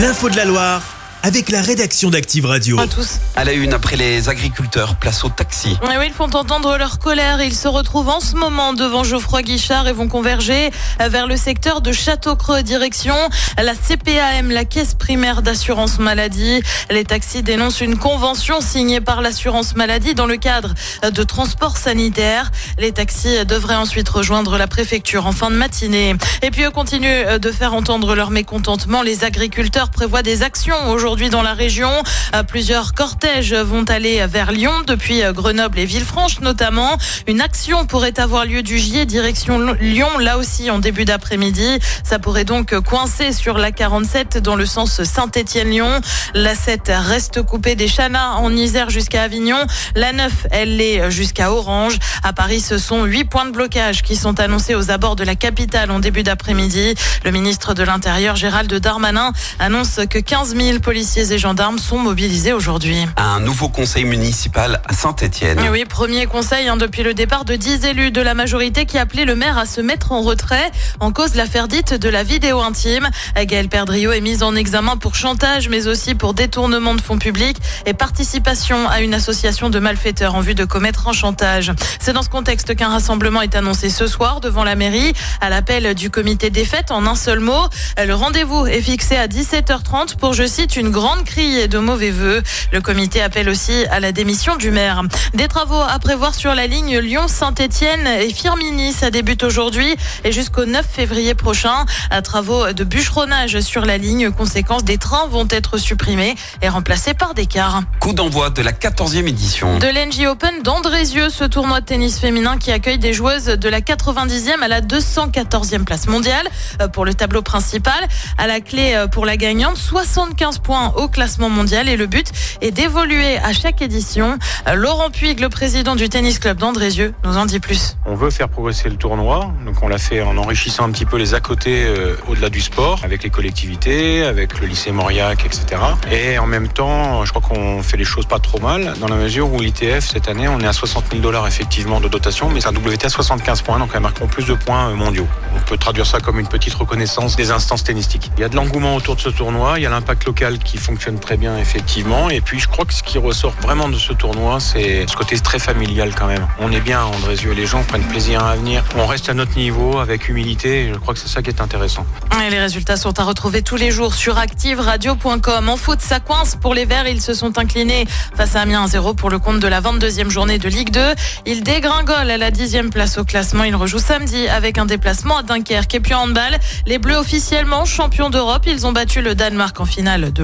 L'info de la Loire avec la rédaction d'Active Radio. à tous. À la une, après les agriculteurs, place au taxi. Oui, oui, ils font entendre leur colère. Ils se retrouvent en ce moment devant Geoffroy Guichard et vont converger vers le secteur de Château-Creux, direction la CPAM, la Caisse primaire d'assurance maladie. Les taxis dénoncent une convention signée par l'assurance maladie dans le cadre de transport sanitaire. Les taxis devraient ensuite rejoindre la préfecture en fin de matinée. Et puis, eux continuent de faire entendre leur mécontentement. Les agriculteurs prévoient des actions aujourd'hui dans la région. Euh, Plusieurs cortèges vont aller vers Lyon, depuis euh, Grenoble et Villefranche notamment. Une action pourrait avoir lieu du Gier direction Lyon, là aussi en début d'après-midi. Ça pourrait donc coincer sur la 47 dans le sens Saint-Étienne-Lyon. La 7 reste coupée des Chanas en Isère jusqu'à Avignon. La 9, elle l'est jusqu'à Orange. À Paris, ce sont huit points de blocage qui sont annoncés aux abords de la capitale en début d'après-midi. Le ministre de l'Intérieur, Gérald Darmanin, annonce que 15 000 policiers et gendarmes sont mobilisés aujourd'hui. Un nouveau conseil municipal à Saint-Étienne. Oui, premier conseil hein, depuis le départ de 10 élus de la majorité qui appelaient le maire à se mettre en retrait en cause de l'affaire dite de la vidéo intime. Gaël Perdriau est mise en examen pour chantage mais aussi pour détournement de fonds publics et participation à une association de malfaiteurs en vue de commettre un chantage. C'est dans ce contexte qu'un rassemblement est annoncé ce soir devant la mairie à l'appel du comité des fêtes en un seul mot. Le rendez-vous est fixé à 17h30 pour, je cite, une grande criée de mauvais vœux. Le comité appelle aussi à la démission du maire. Des travaux à prévoir sur la ligne Lyon-Saint-Etienne et Firminy. Ça débute aujourd'hui et jusqu'au 9 février prochain. À travaux de bûcheronnage sur la ligne. Conséquence, des trains vont être supprimés et remplacés par des cars. Coup d'envoi de la 14e édition. De l'NJ Open d'Andrézieux, ce tournoi de tennis féminin qui accueille des joueuses de la 90e à la 214e place mondiale euh, pour le tableau principal. À la clé euh, pour la gagnante, 75 points au classement mondial et le but est d'évoluer à chaque édition. Laurent Puig, le président du tennis club d'Andrézieux, nous en dit plus. On veut faire progresser le tournoi, donc on l'a fait en enrichissant un petit peu les à côté euh, au-delà du sport, avec les collectivités, avec le lycée Mauriac, etc. Et en même temps, je crois qu'on fait les choses pas trop mal, dans la mesure où l'ITF, cette année, on est à 60 000 dollars effectivement de dotation, mais c'est un WTA 75 points, donc elles marqueront plus de points euh, mondiaux. On peut traduire ça comme une petite reconnaissance des instances tennistiques. Il y a de l'engouement autour de ce tournoi, il y a l'impact local qui fonctionne très bien effectivement, et puis je crois que ce qui ressort vraiment de ce tournoi, c'est ce côté très familial quand même. On est bien à Andrézieux, les gens prennent plaisir à venir, on reste à notre niveau avec humilité, je crois que c'est ça qui est intéressant. Les résultats sont à retrouver tous les jours sur activeradio.com. En foot, ça coince pour les Verts. Ils se sont inclinés face à Amiens 1-0 pour le compte de la 22e journée de Ligue 2. Ils dégringolent à la 10e place au classement. Ils rejouent samedi avec un déplacement à Dunkerque. Et puis en handball, les Bleus officiellement champions d'Europe. Ils ont battu le Danemark en finale de